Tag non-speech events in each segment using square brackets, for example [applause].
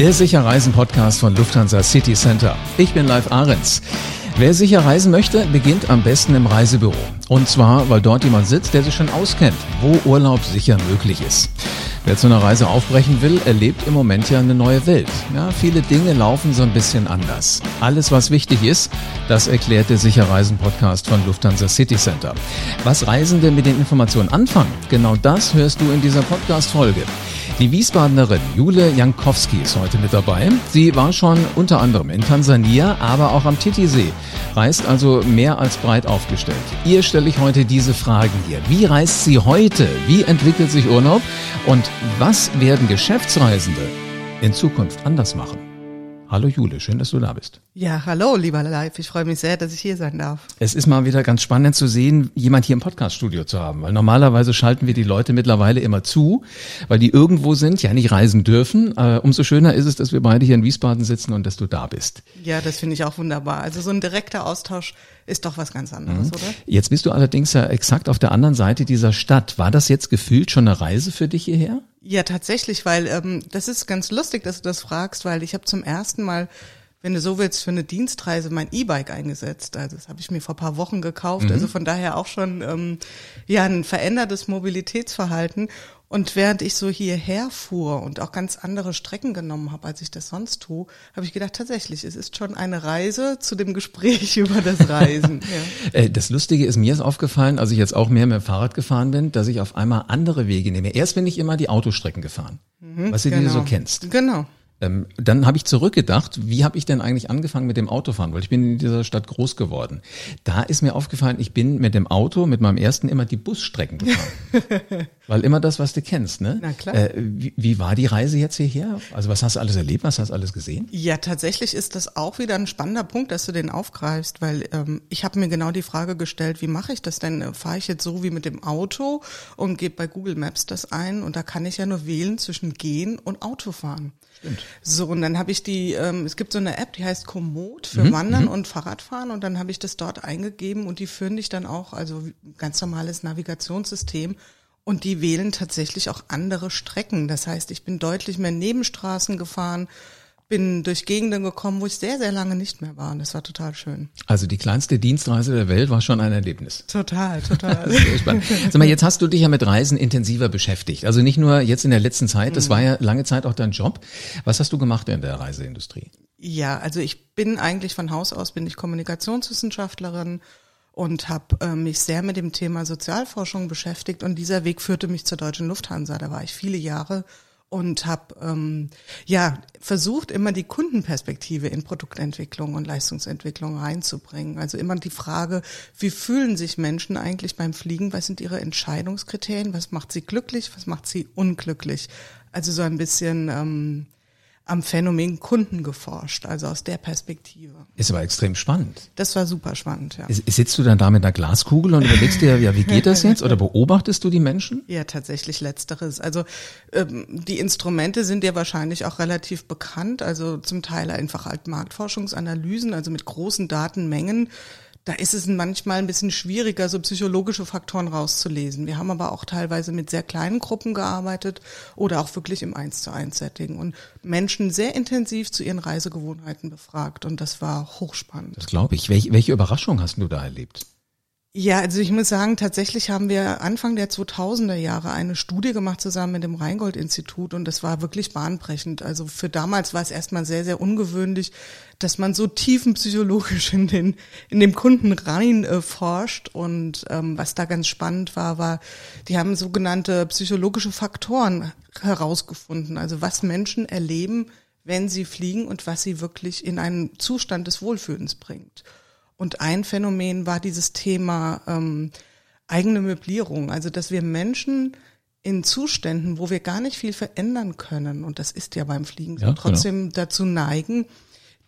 Der Sicherreisen-Podcast von Lufthansa City Center. Ich bin Live Ahrens. Wer sicher reisen möchte, beginnt am besten im Reisebüro. Und zwar, weil dort jemand sitzt, der sich schon auskennt, wo Urlaub sicher möglich ist. Wer zu einer Reise aufbrechen will, erlebt im Moment ja eine neue Welt. Ja, viele Dinge laufen so ein bisschen anders. Alles, was wichtig ist, das erklärt der Sicherreisen-Podcast von Lufthansa City Center. Was Reisende mit den Informationen anfangen, genau das hörst du in dieser Podcast-Folge. Die Wiesbadenerin Jule Jankowski ist heute mit dabei. Sie war schon unter anderem in Tansania, aber auch am Titisee, reist also mehr als breit aufgestellt. Ihr stelle ich heute diese Fragen hier. Wie reist sie heute? Wie entwickelt sich Urlaub? Und was werden Geschäftsreisende in Zukunft anders machen? Hallo Jule, schön, dass du da bist. Ja, hallo, lieber Live. Ich freue mich sehr, dass ich hier sein darf. Es ist mal wieder ganz spannend zu sehen, jemand hier im Podcaststudio zu haben, weil normalerweise schalten wir die Leute mittlerweile immer zu, weil die irgendwo sind, ja nicht reisen dürfen. Äh, umso schöner ist es, dass wir beide hier in Wiesbaden sitzen und dass du da bist. Ja, das finde ich auch wunderbar. Also so ein direkter Austausch ist doch was ganz anderes, mhm. oder? Jetzt bist du allerdings ja exakt auf der anderen Seite dieser Stadt. War das jetzt gefühlt schon eine Reise für dich hierher? Ja, tatsächlich, weil ähm, das ist ganz lustig, dass du das fragst, weil ich habe zum ersten Mal, wenn du so willst, für eine Dienstreise mein E-Bike eingesetzt. Also das habe ich mir vor paar Wochen gekauft. Mhm. Also von daher auch schon ähm, ja ein verändertes Mobilitätsverhalten. Und während ich so hierher fuhr und auch ganz andere Strecken genommen habe, als ich das sonst tue, habe ich gedacht, tatsächlich, es ist schon eine Reise zu dem Gespräch [laughs] über das Reisen. [laughs] ja. Äh, das Lustige ist, mir ist aufgefallen, als ich jetzt auch mehr mit dem Fahrrad gefahren bin, dass ich auf einmal andere Wege nehme. Erst bin ich immer die Autostrecken gefahren, mhm, was du genau. dir so kennst. Genau. Ähm, dann habe ich zurückgedacht, wie habe ich denn eigentlich angefangen mit dem Autofahren? Weil ich bin in dieser Stadt groß geworden. Da ist mir aufgefallen, ich bin mit dem Auto, mit meinem ersten immer die Busstrecken gefahren. [laughs] Weil immer das, was du kennst, ne? Na klar. Äh, wie, wie war die Reise jetzt hierher? Also was hast du alles erlebt? Was hast du alles gesehen? Ja, tatsächlich ist das auch wieder ein spannender Punkt, dass du den aufgreifst, weil ähm, ich habe mir genau die Frage gestellt, wie mache ich das denn? Fahre ich jetzt so wie mit dem Auto und gebe bei Google Maps das ein und da kann ich ja nur wählen zwischen gehen und Autofahren. Stimmt. So, und dann habe ich die, ähm, es gibt so eine App, die heißt Komoot für mhm, Wandern mhm. und Fahrradfahren und dann habe ich das dort eingegeben und die führen dich dann auch, also ganz normales Navigationssystem und die wählen tatsächlich auch andere Strecken. Das heißt, ich bin deutlich mehr Nebenstraßen gefahren, bin durch Gegenden gekommen, wo ich sehr, sehr lange nicht mehr war. Und das war total schön. Also die kleinste Dienstreise der Welt war schon ein Erlebnis. Total, total. [laughs] sehr spannend. Sag mal, jetzt hast du dich ja mit Reisen intensiver beschäftigt. Also nicht nur jetzt in der letzten Zeit, das war ja lange Zeit auch dein Job. Was hast du gemacht in der Reiseindustrie? Ja, also ich bin eigentlich von Haus aus bin ich Kommunikationswissenschaftlerin und habe äh, mich sehr mit dem Thema Sozialforschung beschäftigt und dieser Weg führte mich zur Deutschen Lufthansa. Da war ich viele Jahre und habe ähm, ja versucht immer die Kundenperspektive in Produktentwicklung und Leistungsentwicklung reinzubringen. Also immer die Frage, wie fühlen sich Menschen eigentlich beim Fliegen? Was sind ihre Entscheidungskriterien? Was macht sie glücklich? Was macht sie unglücklich? Also so ein bisschen ähm, am Phänomen Kunden geforscht, also aus der Perspektive. Ist aber extrem spannend. Das war super spannend, ja. Sitzt du dann da mit einer Glaskugel und überlegst dir, ja, wie geht das jetzt? Oder beobachtest du die Menschen? Ja, tatsächlich letzteres. Also ähm, die Instrumente sind ja wahrscheinlich auch relativ bekannt, also zum Teil einfach halt Marktforschungsanalysen, also mit großen Datenmengen da ist es manchmal ein bisschen schwieriger, so psychologische Faktoren rauszulesen. Wir haben aber auch teilweise mit sehr kleinen Gruppen gearbeitet oder auch wirklich im Eins zu eins Setting und Menschen sehr intensiv zu ihren Reisegewohnheiten befragt und das war hochspannend. Das glaube ich. Welche, welche Überraschung hast du da erlebt? Ja, also ich muss sagen, tatsächlich haben wir Anfang der 2000er Jahre eine Studie gemacht zusammen mit dem Rheingold-Institut und das war wirklich bahnbrechend. Also für damals war es erstmal sehr, sehr ungewöhnlich, dass man so tiefenpsychologisch in den in dem Kunden rein äh, forscht und ähm, was da ganz spannend war, war, die haben sogenannte psychologische Faktoren herausgefunden, also was Menschen erleben, wenn sie fliegen und was sie wirklich in einen Zustand des Wohlfühlens bringt. Und ein Phänomen war dieses Thema ähm, eigene Möblierung, also dass wir Menschen in Zuständen, wo wir gar nicht viel verändern können, und das ist ja beim Fliegen ja, trotzdem genau. dazu neigen,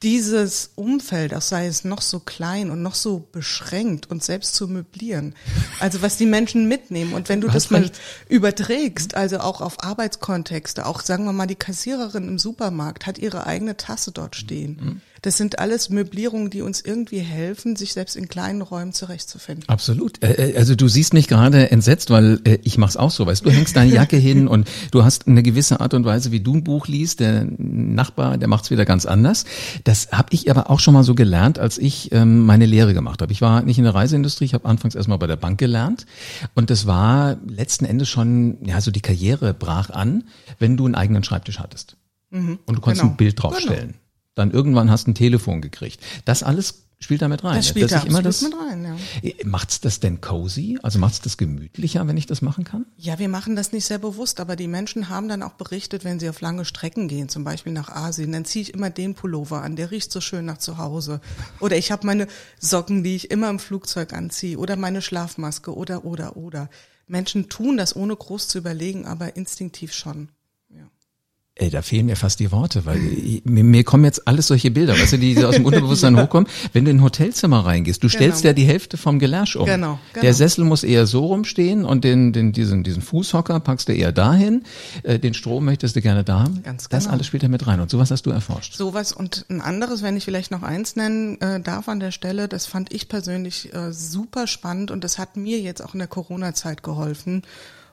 dieses Umfeld, auch sei es noch so klein und noch so beschränkt und selbst zu möblieren. Also was die Menschen mitnehmen. Und wenn du, du das mal überträgst, also auch auf Arbeitskontexte, auch sagen wir mal, die Kassiererin im Supermarkt hat ihre eigene Tasse dort stehen. Das sind alles Möblierungen, die uns irgendwie helfen, sich selbst in kleinen Räumen zurechtzufinden. Absolut. Äh, äh, also du siehst mich gerade entsetzt, weil äh, ich mach's auch so. Weißt du, hängst deine Jacke hin und du hast eine gewisse Art und Weise, wie du ein Buch liest. Der Nachbar, der macht's wieder ganz anders. Das habe ich aber auch schon mal so gelernt, als ich ähm, meine Lehre gemacht habe. Ich war nicht in der Reiseindustrie, ich habe anfangs erstmal bei der Bank gelernt und das war letzten Endes schon, ja, so die Karriere brach an, wenn du einen eigenen Schreibtisch hattest. Mhm, und du konntest genau. ein Bild draufstellen. Genau. Dann irgendwann hast du ein Telefon gekriegt. Das alles spielt damit rein. Das spielt da immer das, mit rein, ja. Äh, macht's das denn cozy? Also macht's das gemütlicher, wenn ich das machen kann? Ja, wir machen das nicht sehr bewusst, aber die Menschen haben dann auch berichtet, wenn sie auf lange Strecken gehen, zum Beispiel nach Asien, dann ziehe ich immer den Pullover an, der riecht so schön nach zu Hause. Oder ich habe meine Socken, die ich immer im Flugzeug anziehe, oder meine Schlafmaske, oder, oder, oder. Menschen tun das ohne groß zu überlegen, aber instinktiv schon. Ey, da fehlen mir fast die Worte, weil mir, mir kommen jetzt alles solche Bilder, weißt du, die aus dem Unterbewusstsein ja. [laughs] hochkommen. Wenn du in ein Hotelzimmer reingehst, du stellst genau. ja die Hälfte vom Gelärsch um. Genau, genau. Der Sessel muss eher so rumstehen und den, den, diesen, diesen Fußhocker packst du eher dahin. Äh, den Strom möchtest du gerne da haben. Ganz genau. Das alles spielt ja mit rein. Und sowas hast du erforscht. Sowas und ein anderes, wenn ich vielleicht noch eins nennen äh, darf an der Stelle, das fand ich persönlich äh, super spannend und das hat mir jetzt auch in der Corona-Zeit geholfen.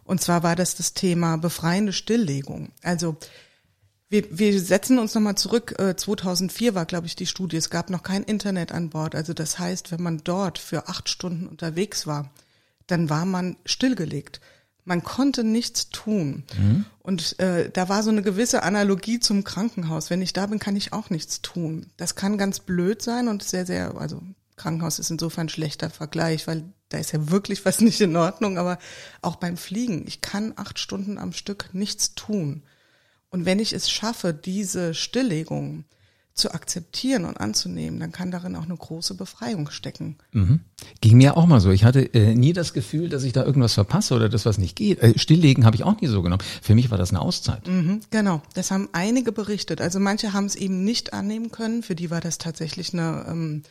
Und zwar war das das Thema befreiende Stilllegung. Also wir, wir setzen uns nochmal zurück. 2004 äh, war, glaube ich, die Studie. Es gab noch kein Internet an Bord. Also das heißt, wenn man dort für acht Stunden unterwegs war, dann war man stillgelegt. Man konnte nichts tun. Mhm. Und äh, da war so eine gewisse Analogie zum Krankenhaus. Wenn ich da bin, kann ich auch nichts tun. Das kann ganz blöd sein und sehr, sehr, also Krankenhaus ist insofern ein schlechter Vergleich, weil da ist ja wirklich was nicht in Ordnung. Aber auch beim Fliegen, ich kann acht Stunden am Stück nichts tun. Und wenn ich es schaffe, diese Stilllegung zu akzeptieren und anzunehmen, dann kann darin auch eine große Befreiung stecken. Mhm. Ging mir auch mal so. Ich hatte äh, nie das Gefühl, dass ich da irgendwas verpasse oder dass was nicht geht. Äh, Stilllegen habe ich auch nie so genommen. Für mich war das eine Auszeit. Mhm, genau, das haben einige berichtet. Also manche haben es eben nicht annehmen können. Für die war das tatsächlich eine, ähm,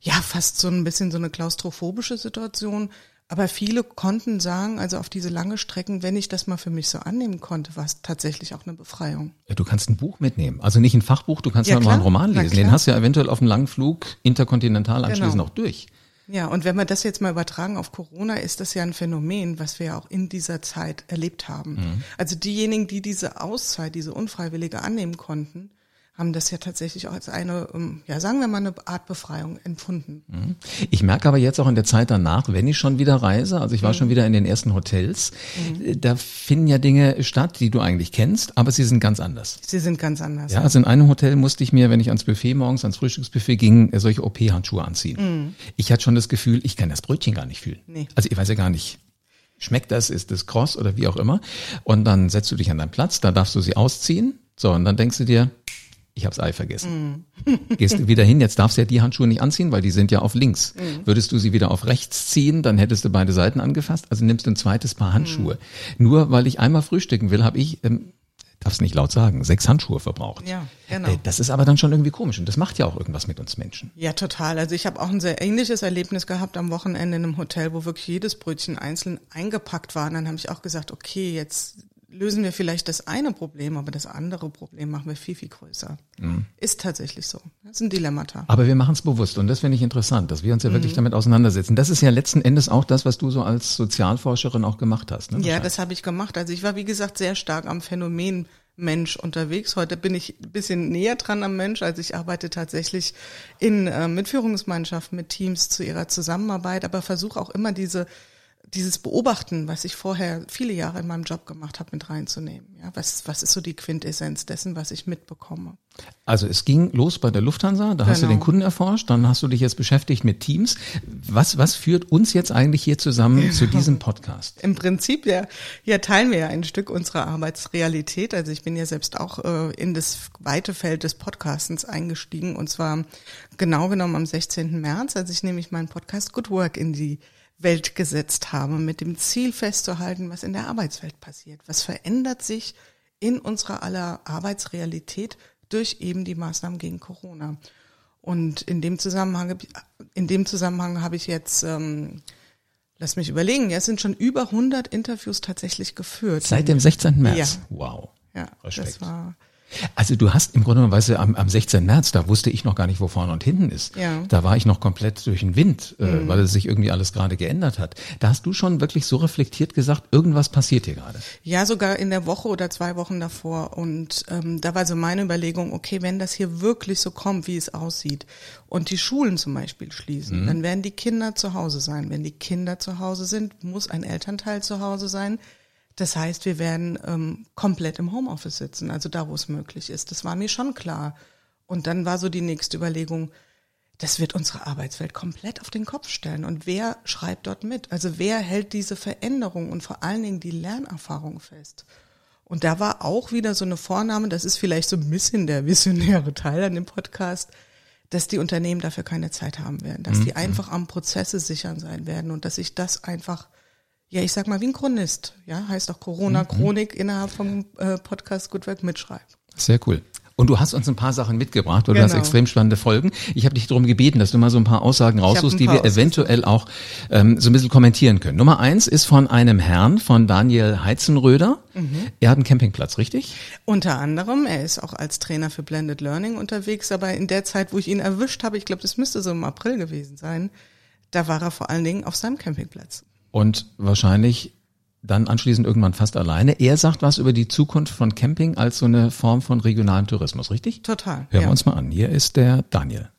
ja, fast so ein bisschen so eine klaustrophobische Situation. Aber viele konnten sagen, also auf diese lange Strecken, wenn ich das mal für mich so annehmen konnte, war es tatsächlich auch eine Befreiung. Ja, du kannst ein Buch mitnehmen. Also nicht ein Fachbuch, du kannst ja, mal einen Roman lesen. Den hast du ja eventuell auf einem langen Flug interkontinental genau. anschließend genau. auch durch. Ja, und wenn wir das jetzt mal übertragen auf Corona, ist das ja ein Phänomen, was wir ja auch in dieser Zeit erlebt haben. Mhm. Also diejenigen, die diese Auszeit, diese unfreiwillige annehmen konnten, haben das ja tatsächlich auch als eine, ähm, ja, sagen wir mal, eine Art Befreiung empfunden. Mhm. Ich merke aber jetzt auch in der Zeit danach, wenn ich schon wieder reise, also ich war mhm. schon wieder in den ersten Hotels, mhm. Äh, da finden ja Dinge statt, die du eigentlich kennst, aber sie sind ganz anders. Sie sind ganz anders. Ja, also in einem Hotel musste ich mir, wenn ich ans Buffet morgens, ans Frühstücksbuffet ging, äh, solche OP-Handschuhe anziehen. Mhm. Ich hatte schon das Gefühl, ich kann das Brötchen gar nicht fühlen. Nee. Also ich weiß ja gar nicht, schmeckt das, ist das kross oder wie auch immer. Und dann setzt du dich an deinen Platz, da darfst du sie ausziehen. So, und dann denkst du dir, ich habe das Ei vergessen. Mm. [laughs] Gehst du wieder hin, jetzt darfst du ja die Handschuhe nicht anziehen, weil die sind ja auf links. Mm. Würdest du sie wieder auf rechts ziehen, dann hättest du beide Seiten angefasst, also nimmst du ein zweites Paar Handschuhe. Mm. Nur weil ich einmal frühstücken will, habe ich, ähm, darf's nicht laut sagen, sechs Handschuhe verbraucht. Ja, genau. Äh, das ist aber dann schon irgendwie komisch und das macht ja auch irgendwas mit uns Menschen. Ja, total. Also ich habe auch ein sehr ähnliches Erlebnis gehabt am Wochenende in einem Hotel, wo wirklich jedes Brötchen einzeln eingepackt war. Und dann habe ich auch gesagt, okay, jetzt lösen wir vielleicht das eine Problem, aber das andere Problem machen wir viel, viel größer. Mhm. Ist tatsächlich so. Das ist ein Dilemmata. Aber wir machen es bewusst und das finde ich interessant, dass wir uns ja wirklich mhm. damit auseinandersetzen. Das ist ja letzten Endes auch das, was du so als Sozialforscherin auch gemacht hast. Ne? Ja, das habe ich gemacht. Also ich war, wie gesagt, sehr stark am Phänomen Mensch unterwegs. Heute bin ich ein bisschen näher dran am Mensch. Also ich arbeite tatsächlich in äh, mit Führungsmannschaften, mit Teams zu ihrer Zusammenarbeit, aber versuche auch immer diese dieses Beobachten, was ich vorher viele Jahre in meinem Job gemacht habe, mit reinzunehmen. Ja, was, was ist so die Quintessenz dessen, was ich mitbekomme? Also es ging los bei der Lufthansa, da genau. hast du den genau. Kunden erforscht, dann hast du dich jetzt beschäftigt mit Teams. Was, was führt uns jetzt eigentlich hier zusammen zu diesem Podcast? Im Prinzip ja, ja teilen wir ja ein Stück unserer Arbeitsrealität. Also ich bin ja selbst auch äh, in das weite Feld des Podcastens eingestiegen und zwar genau genommen am 16. März, als ich nämlich meinen Podcast Good Work in die Welt gesetzt habe, mit dem Ziel festzuhalten, was in der Arbeitswelt passiert. Was verändert sich in unserer aller Arbeitsrealität durch eben die Maßnahmen gegen Corona. Und in dem Zusammenhang, in dem Zusammenhang habe ich jetzt, ähm, lass mich überlegen, ja, es sind schon über 100 Interviews tatsächlich geführt. Seit dem 16. März? Ja. Wow. Ja, Respekt. das war also du hast im Grunde genommen, weißt du, am, am 16. März, da wusste ich noch gar nicht, wo vorne und hinten ist. Ja. Da war ich noch komplett durch den Wind, äh, mhm. weil es sich irgendwie alles gerade geändert hat. Da hast du schon wirklich so reflektiert gesagt, irgendwas passiert hier gerade. Ja, sogar in der Woche oder zwei Wochen davor. Und ähm, da war so meine Überlegung, okay, wenn das hier wirklich so kommt, wie es aussieht, und die Schulen zum Beispiel schließen, mhm. dann werden die Kinder zu Hause sein. Wenn die Kinder zu Hause sind, muss ein Elternteil zu Hause sein das heißt, wir werden ähm, komplett im Homeoffice sitzen, also da, wo es möglich ist. Das war mir schon klar. Und dann war so die nächste Überlegung, das wird unsere Arbeitswelt komplett auf den Kopf stellen. Und wer schreibt dort mit? Also wer hält diese Veränderung und vor allen Dingen die Lernerfahrung fest? Und da war auch wieder so eine Vornahme, das ist vielleicht so ein bisschen der visionäre Teil an dem Podcast, dass die Unternehmen dafür keine Zeit haben werden, dass mhm. die einfach am Prozesse sichern sein werden und dass sich das einfach ja, ich sag mal, wie ein Chronist, ja, heißt auch Corona-Chronik mhm. innerhalb vom äh, Podcast Good Work mitschreibt. Sehr cool. Und du hast uns ein paar Sachen mitgebracht, weil genau. du hast genau. extrem spannende Folgen. Ich habe dich darum gebeten, dass du mal so ein paar Aussagen raussuchst, die wir eventuell auch ähm, so ein bisschen kommentieren können. Nummer eins ist von einem Herrn, von Daniel Heizenröder. Mhm. Er hat einen Campingplatz, richtig? Unter anderem. Er ist auch als Trainer für Blended Learning unterwegs. Aber in der Zeit, wo ich ihn erwischt habe, ich glaube, das müsste so im April gewesen sein, da war er vor allen Dingen auf seinem Campingplatz und wahrscheinlich dann anschließend irgendwann fast alleine. Er sagt was über die Zukunft von Camping als so eine Form von regionalen Tourismus, richtig? Total. Hören ja. wir uns mal an. Hier ist der Daniel.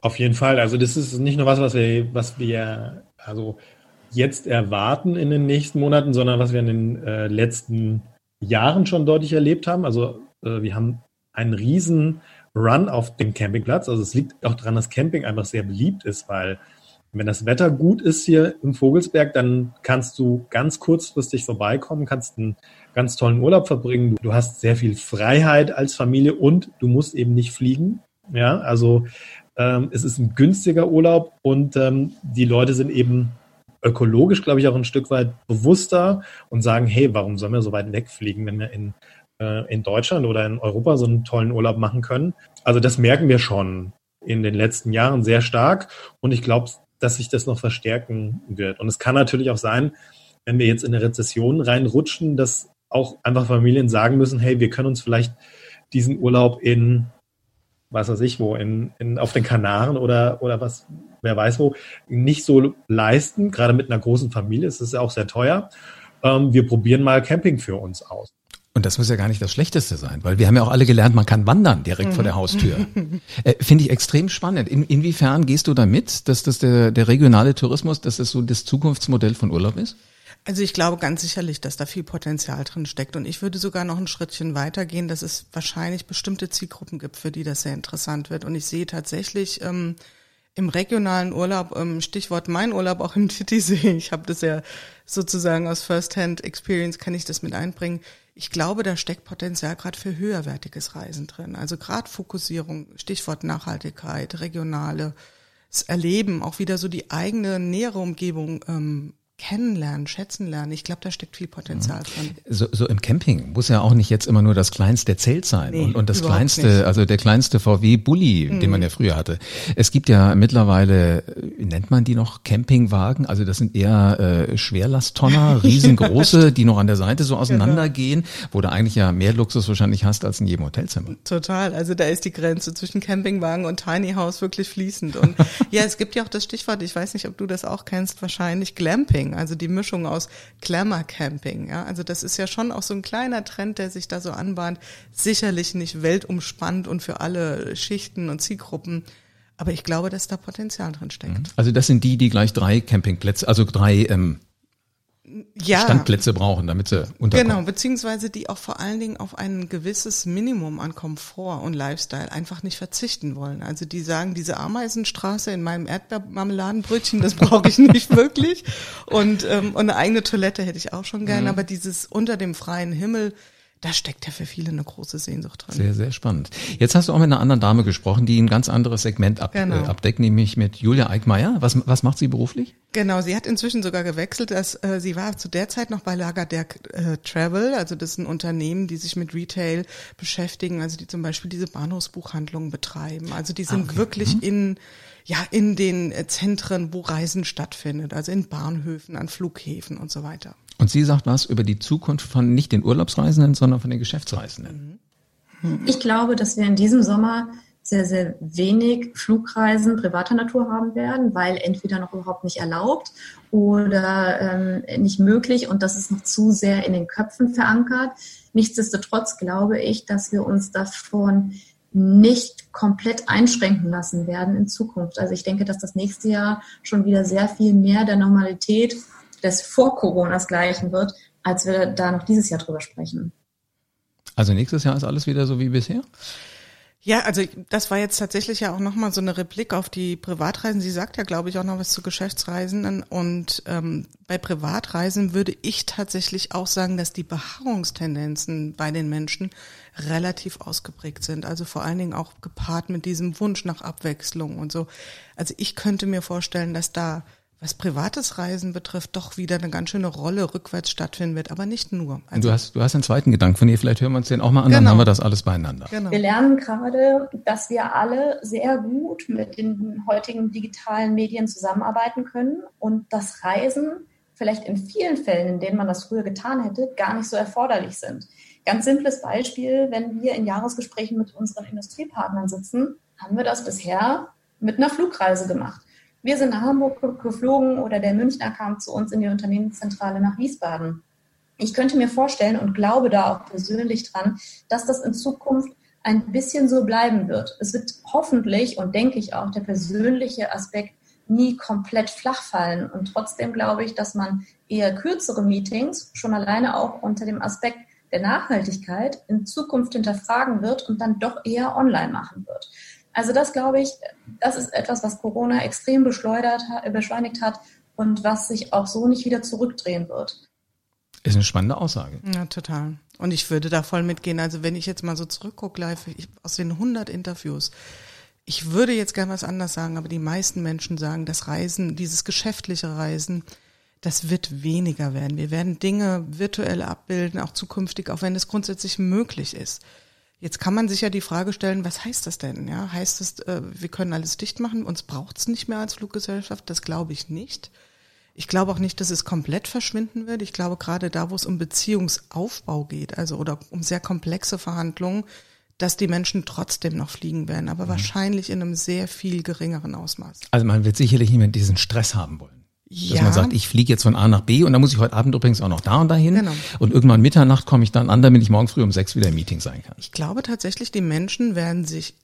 Auf jeden Fall. Also das ist nicht nur was, was wir, was wir also jetzt erwarten in den nächsten Monaten, sondern was wir in den äh, letzten Jahren schon deutlich erlebt haben. Also äh, wir haben einen riesen Run auf dem Campingplatz. Also es liegt auch daran, dass Camping einfach sehr beliebt ist, weil wenn das Wetter gut ist hier im Vogelsberg, dann kannst du ganz kurzfristig vorbeikommen, kannst einen ganz tollen Urlaub verbringen. Du hast sehr viel Freiheit als Familie und du musst eben nicht fliegen. Ja, also ähm, es ist ein günstiger Urlaub und ähm, die Leute sind eben ökologisch, glaube ich, auch ein Stück weit bewusster und sagen, hey, warum sollen wir so weit wegfliegen, wenn wir in, äh, in Deutschland oder in Europa so einen tollen Urlaub machen können? Also das merken wir schon in den letzten Jahren sehr stark und ich glaube, dass sich das noch verstärken wird. Und es kann natürlich auch sein, wenn wir jetzt in eine Rezession reinrutschen, dass auch einfach Familien sagen müssen, hey, wir können uns vielleicht diesen Urlaub in, was weiß ich wo, in, in, auf den Kanaren oder, oder was, wer weiß wo, nicht so leisten. Gerade mit einer großen Familie ist es ja auch sehr teuer. Ähm, wir probieren mal Camping für uns aus. Und das muss ja gar nicht das Schlechteste sein, weil wir haben ja auch alle gelernt, man kann wandern direkt mhm. vor der Haustür. [laughs] Äh, Finde ich extrem spannend. In, inwiefern gehst du damit, dass das der, der regionale Tourismus, dass das so das Zukunftsmodell von Urlaub ist? Also ich glaube ganz sicherlich, dass da viel Potenzial drin steckt. Und ich würde sogar noch ein Schrittchen weitergehen, dass es wahrscheinlich bestimmte Zielgruppen gibt, für die das sehr interessant wird. Und ich sehe tatsächlich ähm, im regionalen Urlaub, ähm, Stichwort mein Urlaub auch im Titisee, ich habe das ja sozusagen aus First-Hand Experience, kann ich das mit einbringen ich glaube, da steckt Potenzial gerade für höherwertiges Reisen drin. Also gerade Fokussierung, Stichwort Nachhaltigkeit, regionale Erleben, auch wieder so die eigene nähere Umgebung ähm, kennenlernen, schätzen lernen. Ich glaube, da steckt viel Potenzial drin. So, so im Camping muss ja auch nicht jetzt immer nur das kleinste Zelt sein nee, und, und das kleinste, nicht. also der kleinste VW-Bully, mhm. den man ja früher hatte. Es gibt ja mittlerweile, äh, nennt man die noch Campingwagen? Also das sind eher äh, Schwerlasttonner, [laughs] riesengroße, die noch an der Seite so auseinandergehen, genau. wo du eigentlich ja mehr Luxus wahrscheinlich hast als in jedem Hotelzimmer. Total. Also da ist die Grenze zwischen Campingwagen und Tiny House wirklich fließend. Und [laughs] ja, es gibt ja auch das Stichwort, ich weiß nicht, ob du das auch kennst, wahrscheinlich Glamping. Camping, also die Mischung aus Glamour Camping. Ja? Also das ist ja schon auch so ein kleiner Trend, der sich da so anbahnt. Sicherlich nicht weltumspannt und für alle Schichten und Zielgruppen. Aber ich glaube, dass da Potenzial drin steckt. Mhm. Also das sind die, die gleich drei Campingplätze, also drei ähm, ja. Standplätze brauchen, damit sie unterkommen. Genau, beziehungsweise die auch vor allen Dingen auf ein gewisses Minimum an Komfort und Lifestyle einfach nicht verzichten wollen. Also die sagen, diese Ameisenstraße in meinem Erdbeermarmeladenbrötchen, das brauche ich nicht wirklich. Und, ähm, und eine eigene Toilette hätte ich auch schon gern, mhm. aber dieses unter dem freien Himmel, da steckt ja für viele eine große Sehnsucht drin. Sehr, sehr spannend. Jetzt hast du auch mit einer anderen Dame gesprochen, die ein ganz anderes Segment ab, genau. äh, abdeckt, nämlich mit Julia Eickmeier. Was, was macht sie beruflich? Genau, sie hat inzwischen sogar gewechselt. Dass, äh, sie war zu der Zeit noch bei Lagardère äh, Travel, also das ist ein Unternehmen, die sich mit Retail beschäftigen, also die zum Beispiel diese Bahnhofsbuchhandlungen betreiben. Also die sind ah, okay. wirklich mhm. in ja in den äh, Zentren, wo Reisen stattfindet, also in Bahnhöfen, an Flughäfen und so weiter. Und sie sagt was über die Zukunft von nicht den Urlaubsreisenden, sondern von den Geschäftsreisenden. Ich glaube, dass wir in diesem Sommer sehr, sehr wenig Flugreisen privater Natur haben werden, weil entweder noch überhaupt nicht erlaubt oder ähm, nicht möglich und das ist noch zu sehr in den Köpfen verankert. Nichtsdestotrotz glaube ich, dass wir uns davon nicht komplett einschränken lassen werden in Zukunft. Also ich denke, dass das nächste Jahr schon wieder sehr viel mehr der Normalität des Vor-Coronas gleichen wird, als wir da noch dieses Jahr drüber sprechen. Also nächstes Jahr ist alles wieder so wie bisher? Ja, also das war jetzt tatsächlich ja auch nochmal so eine Replik auf die Privatreisen. Sie sagt ja, glaube ich, auch noch was zu Geschäftsreisenden. Und ähm, bei Privatreisen würde ich tatsächlich auch sagen, dass die Beharrungstendenzen bei den Menschen relativ ausgeprägt sind. Also vor allen Dingen auch gepaart mit diesem Wunsch nach Abwechslung und so. Also ich könnte mir vorstellen, dass da was privates Reisen betrifft, doch wieder eine ganz schöne Rolle rückwärts stattfinden wird, aber nicht nur. Also du hast, du hast einen zweiten Gedanken von dir, vielleicht hören wir uns den auch mal an, genau. dann haben wir das alles beieinander. Genau. Wir lernen gerade, dass wir alle sehr gut mit den heutigen digitalen Medien zusammenarbeiten können und das Reisen vielleicht in vielen Fällen, in denen man das früher getan hätte, gar nicht so erforderlich sind. Ganz simples Beispiel, wenn wir in Jahresgesprächen mit unseren Industriepartnern sitzen, haben wir das bisher mit einer Flugreise gemacht. Wir sind nach Hamburg geflogen oder der Münchner kam zu uns in die Unternehmenszentrale nach Wiesbaden. Ich könnte mir vorstellen und glaube da auch persönlich dran, dass das in Zukunft ein bisschen so bleiben wird. Es wird hoffentlich und denke ich auch der persönliche Aspekt nie komplett flach fallen. Und trotzdem glaube ich, dass man eher kürzere Meetings schon alleine auch unter dem Aspekt der Nachhaltigkeit in Zukunft hinterfragen wird und dann doch eher online machen wird. Also das glaube ich, das ist etwas, was Corona extrem beschleudert, beschleunigt hat und was sich auch so nicht wieder zurückdrehen wird. Ist eine spannende Aussage. Ja, total. Und ich würde da voll mitgehen. Also wenn ich jetzt mal so zurückgucke, live, ich, aus den 100 Interviews, ich würde jetzt gern was anders sagen, aber die meisten Menschen sagen, das Reisen, dieses geschäftliche Reisen, das wird weniger werden. Wir werden Dinge virtuell abbilden, auch zukünftig, auch wenn es grundsätzlich möglich ist. Jetzt kann man sich ja die Frage stellen, was heißt das denn? Ja, heißt es, äh, wir können alles dicht machen, uns braucht's nicht mehr als Fluggesellschaft? Das glaube ich nicht. Ich glaube auch nicht, dass es komplett verschwinden wird. Ich glaube gerade da, wo es um Beziehungsaufbau geht, also oder um sehr komplexe Verhandlungen, dass die Menschen trotzdem noch fliegen werden, aber mhm. wahrscheinlich in einem sehr viel geringeren Ausmaß. Also man wird sicherlich nicht mehr diesen Stress haben wollen. Ja. Dass man sagt, ich fliege jetzt von A nach B und dann muss ich heute Abend übrigens auch noch da und dahin. Genau. Und irgendwann Mitternacht komme ich dann an, damit ich morgen früh um sechs wieder im Meeting sein kann. Ich glaube tatsächlich, die Menschen werden sich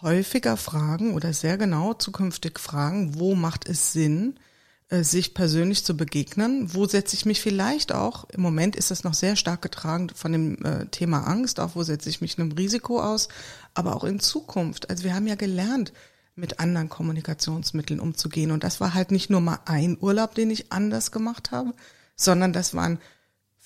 häufiger fragen oder sehr genau zukünftig fragen, wo macht es Sinn, äh, sich persönlich zu begegnen? Wo setze ich mich vielleicht auch, im Moment ist das noch sehr stark getragen von dem äh, Thema Angst, auch wo setze ich mich einem Risiko aus, aber auch in Zukunft. Also wir haben ja gelernt, mit anderen Kommunikationsmitteln umzugehen. Und das war halt nicht nur mal ein Urlaub, den ich anders gemacht habe, sondern das waren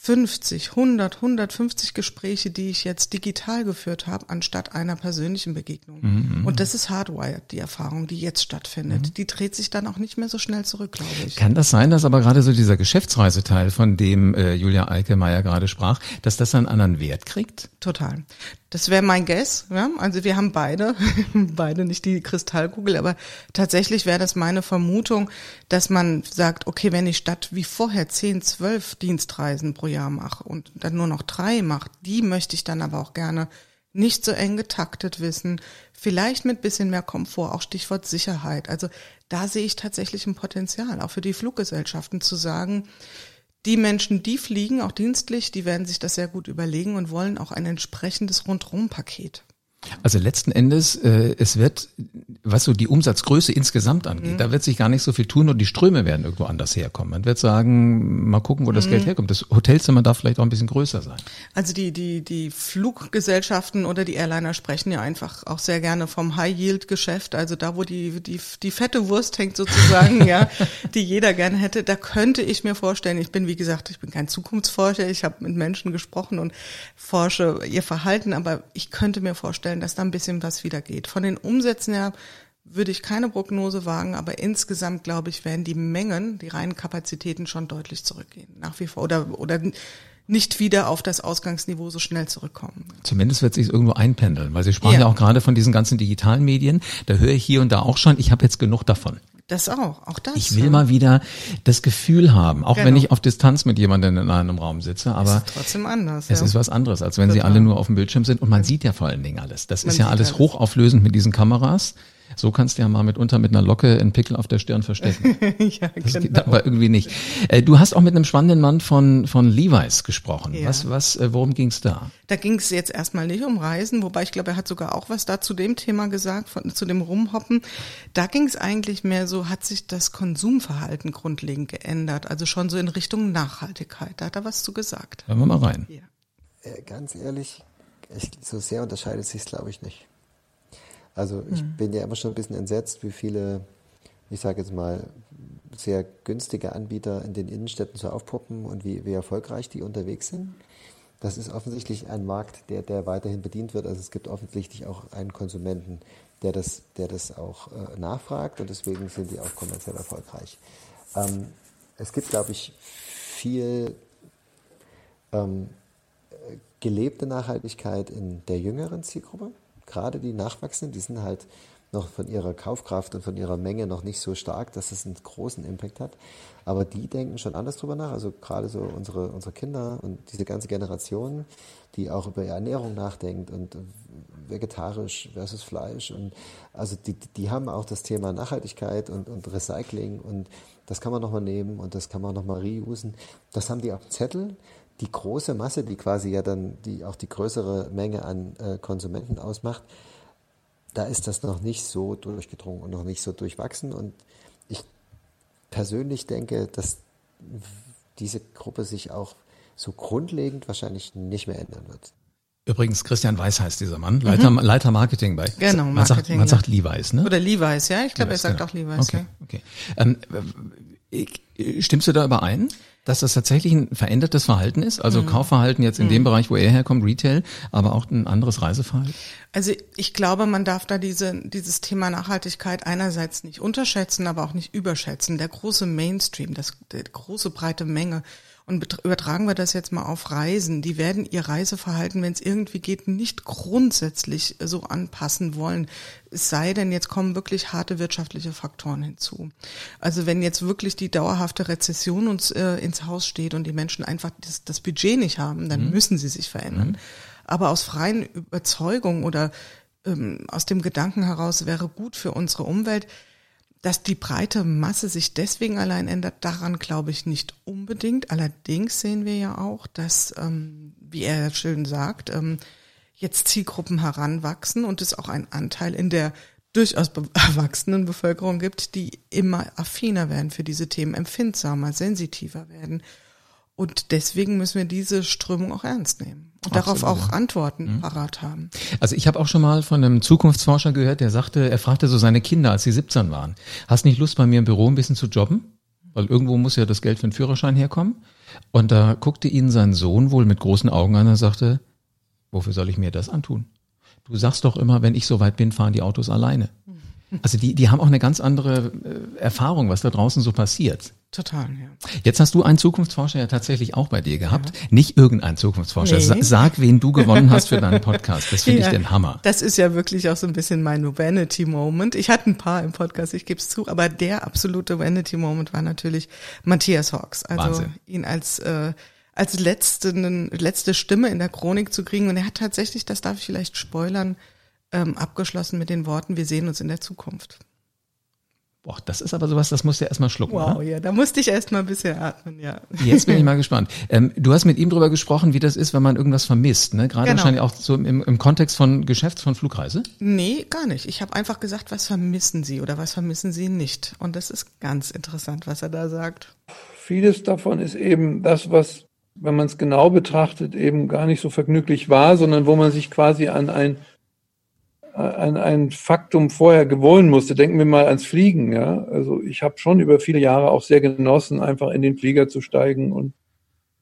50, 100, 150 Gespräche, die ich jetzt digital geführt habe, anstatt einer persönlichen Begegnung. Mhm, mhm, und das ist hardwired, die Erfahrung, die jetzt stattfindet. Mhm. Die dreht sich dann auch nicht mehr so schnell zurück, glaube ich. Kann das sein, dass aber gerade so dieser Geschäftsreiseteil, von dem äh, Julia Eikemeyer gerade sprach, dass das einen anderen Wert kriegt? Total. Das wäre mein Guess. Ja? Also wir haben beide, [laughs] beide nicht die Kristallkugel, aber tatsächlich wäre das meine Vermutung, dass man sagt, okay, wenn ich statt wie vorher zehn, zwölf Dienstreisen pro Jahr mache und dann nur noch drei mache, die möchte ich dann aber auch gerne nicht so eng getaktet wissen, vielleicht mit bisschen mehr Komfort, auch Stichwort Sicherheit. Also da sehe ich tatsächlich ein Potenzial, auch für die Fluggesellschaften zu sagen, die Menschen, die fliegen, auch dienstlich, die werden sich das sehr gut überlegen und wollen auch ein entsprechendes Rundrumpaket. Also letzten Endes, äh, es wird, was so die Umsatzgröße insgesamt angeht, mhm. da wird sich gar nicht so viel tun und die Ströme werden irgendwo anders herkommen. Man wird sagen, mal gucken, wo das mhm. Geld herkommt. Das Hotelzimmer darf vielleicht auch ein bisschen größer sein. Also die, die, die Fluggesellschaften oder die Airliner sprechen ja einfach auch sehr gerne vom High-Yield-Geschäft, also da, wo die, die, die fette Wurst hängt sozusagen, ja, [laughs] die jeder gerne hätte. Da könnte ich mir vorstellen, ich bin, wie gesagt, ich bin kein Zukunftsforscher, ich habe mit Menschen gesprochen und forsche ihr Verhalten, aber ich könnte mir vorstellen, dass da ein bisschen was wieder geht. Von den Umsätzen her würde ich keine Prognose wagen, aber insgesamt glaube ich, werden die Mengen, die reinen Kapazitäten schon deutlich zurückgehen. Nach wie vor oder oder nicht wieder auf das Ausgangsniveau so schnell zurückkommen. Zumindest wird sich irgendwo einpendeln, weil Sie sprachen ja. ja auch gerade von diesen ganzen digitalen Medien. Da höre ich hier und da auch schon, ich habe jetzt genug davon. Das auch, auch das. Ich will ja. mal wieder das Gefühl haben, auch genau. wenn ich auf Distanz mit jemandem in einem Raum sitze, aber es ist trotzdem anders. Es ja. ist was anderes, als wenn Total. sie alle nur auf dem Bildschirm sind und man sieht ja vor allen Dingen alles. Das man ist ja alles, alles hochauflösend mit diesen Kameras. So kannst du ja mal mitunter mit einer Locke einen Pickel auf der Stirn verstecken. [laughs] ja, das genau. geht aber irgendwie nicht. Äh, du hast auch mit einem spannenden Mann von, von Levi's gesprochen. Ja. Was, was, äh, worum ging's da? Da ging es jetzt erstmal nicht um Reisen, wobei ich glaube, er hat sogar auch was da zu dem Thema gesagt, von, zu dem Rumhoppen. Da ging es eigentlich mehr so, hat sich das Konsumverhalten grundlegend geändert, also schon so in Richtung Nachhaltigkeit. Da hat er was zu gesagt. Hören wir mal rein. Ja. Äh, ganz ehrlich, ich, so sehr unterscheidet sich glaube ich, nicht. Also ich mhm. bin ja immer schon ein bisschen entsetzt, wie viele, ich sage jetzt mal, sehr günstige Anbieter in den Innenstädten so aufpoppen und wie, wie erfolgreich die unterwegs sind. Das ist offensichtlich ein Markt, der, der weiterhin bedient wird. Also es gibt offensichtlich auch einen Konsumenten, der das, der das auch äh, nachfragt und deswegen sind die auch kommerziell erfolgreich. Ähm, es gibt, glaube ich, viel ähm, gelebte Nachhaltigkeit in der jüngeren Zielgruppe gerade die Nachwachsenden, die sind halt noch von ihrer Kaufkraft und von ihrer Menge noch nicht so stark, dass es einen großen Impact hat. Aber die denken schon anders drüber nach. Also gerade so unsere, unsere Kinder und diese ganze Generation, die auch über ihre Ernährung nachdenkt und vegetarisch versus Fleisch. Und also die, die haben auch das Thema Nachhaltigkeit und, und Recycling und das kann man nochmal nehmen und das kann man nochmal reusen. Das haben die auf dem Zettel die große Masse, die quasi ja dann die auch die größere Menge an äh, Konsumenten ausmacht, da ist das noch nicht so durchgedrungen und noch nicht so durchwachsen. Und ich persönlich denke, dass diese Gruppe sich auch so grundlegend wahrscheinlich nicht mehr ändern wird. Übrigens, Christian Weiß heißt dieser Mann, Leiter, mhm. Leiter Marketing bei. Genau, Marketing. Man sagt, man sagt Levi's, ne? Oder Levi's, ja. Ich glaube, er sagt genau. auch Levi's. Okay, ja. okay. Ähm, stimmst du da überein? dass das tatsächlich ein verändertes Verhalten ist? Also mhm. Kaufverhalten jetzt in mhm. dem Bereich, wo er herkommt, Retail, aber auch ein anderes Reiseverhalten? Also ich glaube, man darf da diese, dieses Thema Nachhaltigkeit einerseits nicht unterschätzen, aber auch nicht überschätzen. Der große Mainstream, das, die große breite Menge und übertragen wir das jetzt mal auf Reisen. Die werden ihr Reiseverhalten, wenn es irgendwie geht, nicht grundsätzlich so anpassen wollen. Es sei denn, jetzt kommen wirklich harte wirtschaftliche Faktoren hinzu. Also wenn jetzt wirklich die dauerhafte Rezession uns äh, ins Haus steht und die Menschen einfach das, das Budget nicht haben, dann mhm. müssen sie sich verändern. Mhm. Aber aus freien Überzeugungen oder ähm, aus dem Gedanken heraus wäre gut für unsere Umwelt, dass die breite Masse sich deswegen allein ändert, daran glaube ich nicht unbedingt. Allerdings sehen wir ja auch, dass, ähm, wie er schön sagt, ähm, jetzt Zielgruppen heranwachsen und es auch einen Anteil in der durchaus erwachsenen [laughs] Bevölkerung gibt, die immer affiner werden für diese Themen, empfindsamer, sensitiver werden. Und deswegen müssen wir diese Strömung auch ernst nehmen und Absolut, darauf auch. Antworten mhm. parat haben. Also ich habe auch schon mal von einem Zukunftsforscher gehört, der sagte, er fragte so seine Kinder, als sie 17 waren, hast nicht Lust bei mir im Büro ein bisschen zu jobben? Weil irgendwo muss ja das Geld für den Führerschein herkommen. Und da guckte ihn sein Sohn wohl mit großen Augen an und sagte, wofür soll ich mir das antun? Du sagst doch immer, wenn ich so weit bin, fahren die Autos alleine. Also die, die haben auch eine ganz andere äh, Erfahrung, was da draußen so passiert. Total, ja. Jetzt hast du einen Zukunftsforscher ja tatsächlich auch bei dir gehabt. Ja. Nicht irgendein Zukunftsforscher. Nee. Sag, wen du gewonnen hast für deinen Podcast. Das finde ja, ich den Hammer. Das ist ja wirklich auch so ein bisschen mein Vanity-Moment. Ich hatte ein paar im Podcast, ich gebe es zu, aber der absolute Vanity-Moment war natürlich Matthias Hawks. Also Wahnsinn. ihn als äh, als letzte, letzte Stimme in der Chronik zu kriegen. Und er hat tatsächlich, das darf ich vielleicht spoilern, ähm, abgeschlossen mit den Worten, wir sehen uns in der Zukunft. Boah, das ist aber sowas, das musst du ja erstmal schlucken. Wow, ne? ja, da musste ich erstmal ein bisschen atmen, ja. Jetzt bin ich mal [laughs] gespannt. Ähm, du hast mit ihm drüber gesprochen, wie das ist, wenn man irgendwas vermisst, ne? Gerade genau. wahrscheinlich auch so im, im Kontext von Geschäfts-, von Flugreise? Nee, gar nicht. Ich habe einfach gesagt, was vermissen Sie oder was vermissen Sie nicht? Und das ist ganz interessant, was er da sagt. Vieles davon ist eben das, was, wenn man es genau betrachtet, eben gar nicht so vergnüglich war, sondern wo man sich quasi an ein ein, ein Faktum vorher gewöhnen musste. Denken wir mal ans Fliegen. Ja? Also ich habe schon über viele Jahre auch sehr genossen, einfach in den Flieger zu steigen und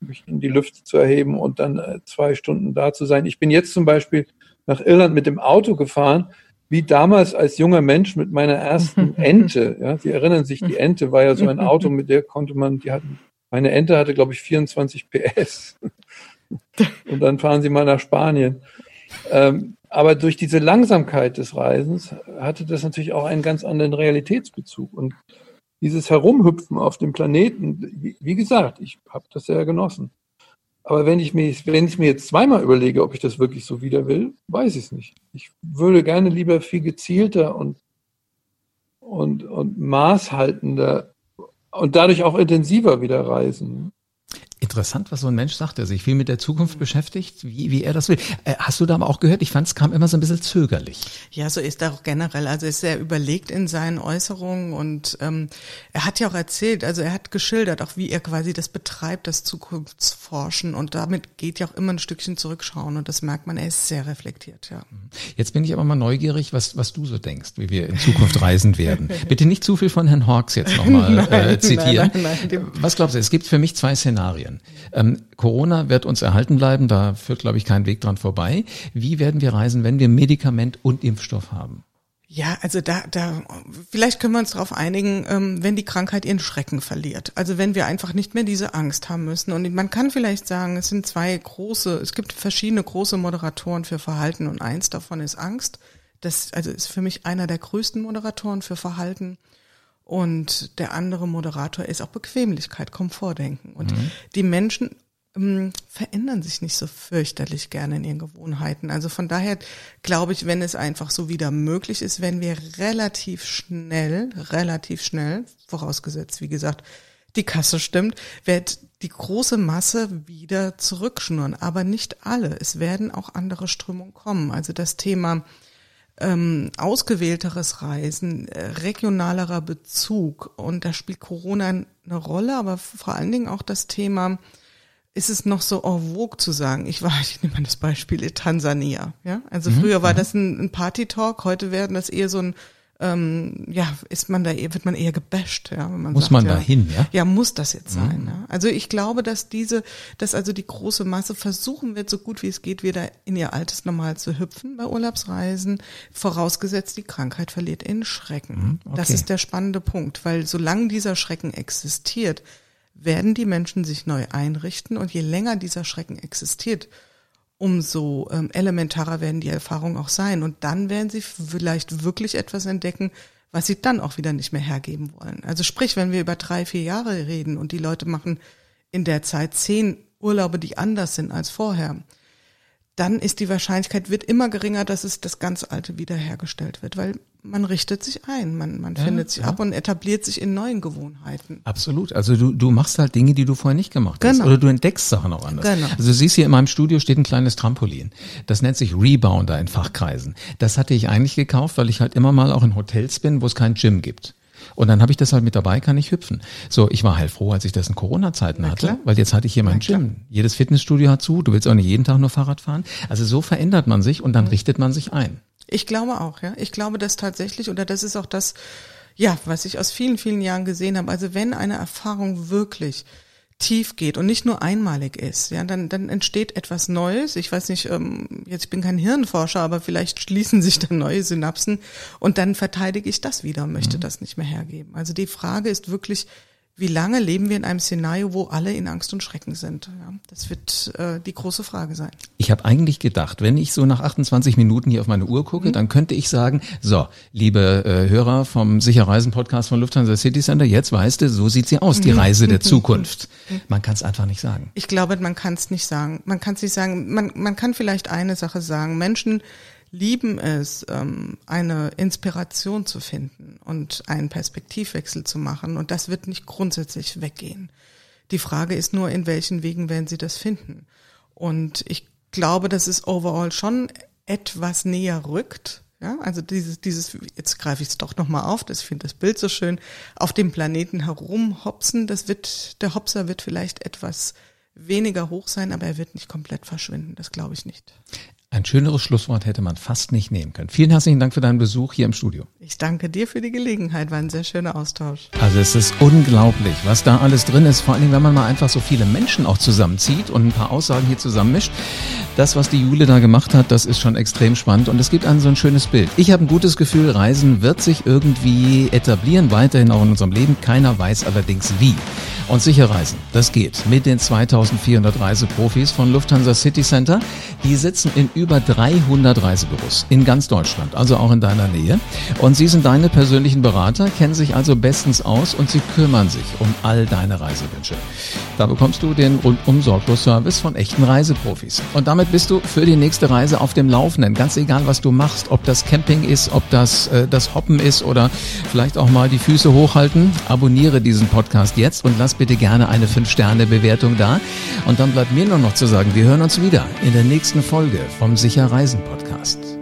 mich in die Lüfte zu erheben und dann äh, zwei Stunden da zu sein. Ich bin jetzt zum Beispiel nach Irland mit dem Auto gefahren. wie damals als junger Mensch mit meiner ersten [laughs] Ente. Ja, Sie erinnern sich, die Ente war ja so ein [laughs] Auto, mit der konnte man, die hatten, meine Ente hatte, glaube ich, 24 PS. [laughs] Und dann fahren Sie mal nach Spanien. Ähm, aber durch diese Langsamkeit des Reisens hatte das natürlich auch einen ganz anderen Realitätsbezug. Und dieses Herumhüpfen auf dem Planeten, wie, gesagt, ich habe das sehr genossen. Aber wenn ich, mich, wenn ich mir jetzt zweimal überlege, ob ich das wirklich so wieder will, weiß ich es nicht. Ich würde gerne lieber viel gezielter und, und, und maßhaltender und dadurch auch intensiver wieder reisen. Interessant, was so ein Mensch sagt, der sich viel mit der Zukunft beschäftigt, wie, wie er das will. Äh, hast du da aber auch gehört? Ich fand, es kam immer so ein bisschen zögerlich. Ja, so ist er auch generell. Also ist sehr überlegt in seinen Äußerungen und ähm, er hat ja auch erzählt, also er hat geschildert, auch wie er quasi das betreibt, das Zukunftsforschen und damit geht ja auch immer ein Stückchen zurückschauen und das merkt man, er ist sehr reflektiert, ja. Jetzt bin ich aber mal neugierig, was, was du so denkst, wie wir in Zukunft reisen werden. [laughs] Bitte nicht zu viel von Herrn Hawks jetzt nochmal [laughs] äh, zitieren. Nein, nein, nein. Was glaubst du? Es gibt für mich zwei Szenarien. Szenarien. Ähm, Corona wird uns erhalten bleiben, da führt, glaube ich, kein Weg dran vorbei. Wie werden wir reisen, wenn wir Medikament und Impfstoff haben? Ja, also da, da, vielleicht können wir uns darauf einigen, ähm, wenn die Krankheit ihren Schrecken verliert. Also wenn wir einfach nicht mehr diese Angst haben müssen. Und man kann vielleicht sagen, es sind zwei große, es gibt verschiedene große Moderatoren für Verhalten und eins davon ist Angst. Das also ist für mich einer der größten Moderatoren für Verhalten. Und der andere Moderator ist auch Bequemlichkeit, Komfortdenken. Und mhm. die Menschen ähm, verändern sich nicht so fürchterlich gerne in ihren Gewohnheiten. Also von daher glaube ich, wenn es einfach so wieder möglich ist, wenn wir relativ schnell, relativ schnell, vorausgesetzt, wie gesagt, die Kasse stimmt, wird die große Masse wieder zurückschnurren. Aber nicht alle. Es werden auch andere Strömungen kommen. Also das Thema ähm, ausgewählteres Reisen, äh, regionalerer Bezug. Und da spielt Corona eine Rolle, aber vor allen Dingen auch das Thema, ist es noch so en vogue zu sagen, ich war, [laughs] ich nehme mal das Beispiel Tansania, ja. Also mhm. früher war mhm. das ein, ein Party-Talk, heute werden das eher so ein ähm, ja, ist man da, wird man eher gebasht, ja, man Muss sagt, man ja, da hin, ja? Ja, muss das jetzt sein, mhm. ja. Also ich glaube, dass diese, dass also die große Masse versuchen wird, so gut wie es geht, wieder in ihr altes Normal zu hüpfen bei Urlaubsreisen, vorausgesetzt die Krankheit verliert in Schrecken. Mhm, okay. Das ist der spannende Punkt, weil solange dieser Schrecken existiert, werden die Menschen sich neu einrichten und je länger dieser Schrecken existiert, umso ähm, elementarer werden die Erfahrungen auch sein. Und dann werden sie vielleicht wirklich etwas entdecken, was sie dann auch wieder nicht mehr hergeben wollen. Also sprich, wenn wir über drei, vier Jahre reden und die Leute machen in der Zeit zehn Urlaube, die anders sind als vorher, dann ist die Wahrscheinlichkeit, wird immer geringer, dass es das ganz Alte wiederhergestellt wird, weil man richtet sich ein, man, man ja, findet sich ja. ab und etabliert sich in neuen Gewohnheiten. Absolut. Also du, du machst halt Dinge, die du vorher nicht gemacht hast. Genau. Oder du entdeckst Sachen auch anders. Genau. Also du siehst hier in meinem Studio steht ein kleines Trampolin. Das nennt sich Rebounder in Fachkreisen. Das hatte ich eigentlich gekauft, weil ich halt immer mal auch in Hotels bin, wo es kein Gym gibt. Und dann habe ich das halt mit dabei, kann ich hüpfen. So, ich war heilfroh, als ich das in Corona-Zeiten hatte, weil jetzt hatte ich hier mein Gym. Jedes Fitnessstudio hat zu, du willst auch nicht jeden Tag nur Fahrrad fahren. Also so verändert man sich und dann mhm. richtet man sich ein. Ich glaube auch, ja. Ich glaube das tatsächlich, oder das ist auch das, ja, was ich aus vielen, vielen Jahren gesehen habe. Also wenn eine Erfahrung wirklich tief geht und nicht nur einmalig ist, ja, dann, dann entsteht etwas Neues. Ich weiß nicht, ähm, jetzt ich bin kein Hirnforscher, aber vielleicht schließen sich dann neue Synapsen und dann verteidige ich das wieder, möchte mhm. das nicht mehr hergeben. Also die Frage ist wirklich, wie lange leben wir in einem Szenario, wo alle in Angst und Schrecken sind? Ja, das wird äh, die große Frage sein. Ich habe eigentlich gedacht, wenn ich so nach 28 Minuten hier auf meine Uhr gucke, mhm. dann könnte ich sagen, so, liebe äh, Hörer vom Sicherreisen Podcast von Lufthansa City Center, jetzt weißt du, so sieht sie aus, die mhm. [laughs] Reise der Zukunft. Man kann es einfach nicht sagen. Ich glaube, man kann es nicht sagen. Man kann es nicht sagen. Man, man kann vielleicht eine Sache sagen. Menschen lieben es, ähm, eine Inspiration zu finden und einen Perspektivwechsel zu machen. Und das wird nicht grundsätzlich weggehen. Die Frage ist nur, in welchen Wegen werden sie das finden. Und ich glaube, dass es overall schon etwas näher rückt. Ja, also dieses, dieses, jetzt greife ich es doch nochmal auf, das finde das Bild so schön, auf dem Planeten herumhopsen, das wird, der Hopser wird vielleicht etwas weniger hoch sein, aber er wird nicht komplett verschwinden. Das glaube ich nicht. Ein schöneres Schlusswort hätte man fast nicht nehmen können. Vielen herzlichen Dank für deinen Besuch hier im Studio. Ich danke dir für die Gelegenheit. War ein sehr schöner Austausch. Also es ist unglaublich, was da alles drin ist. Vor allen Dingen, wenn man mal einfach so viele Menschen auch zusammenzieht und ein paar Aussagen hier zusammenmischt. Das, was die Jule da gemacht hat, das ist schon extrem spannend und es gibt ein so ein schönes Bild. Ich habe ein gutes Gefühl, Reisen wird sich irgendwie etablieren, weiterhin auch in unserem Leben. Keiner weiß allerdings wie. Und sicher reisen, das geht mit den 2400 Reiseprofis von Lufthansa City Center. Die sitzen in über 300 Reisebüros in ganz Deutschland, also auch in deiner Nähe. Und sie sind deine persönlichen Berater, kennen sich also bestens aus und sie kümmern sich um all deine Reisewünsche. Da bekommst du den rundum sorglos Service von echten Reiseprofis. Und damit bist du für die nächste Reise auf dem Laufenden. Ganz egal, was du machst, ob das Camping ist, ob das äh, das Hoppen ist oder vielleicht auch mal die Füße hochhalten. Abonniere diesen Podcast jetzt und lass bitte gerne eine 5-Sterne-Bewertung da. Und dann bleibt mir nur noch zu sagen, wir hören uns wieder in der nächsten Folge vom Sicher Reisen Podcast.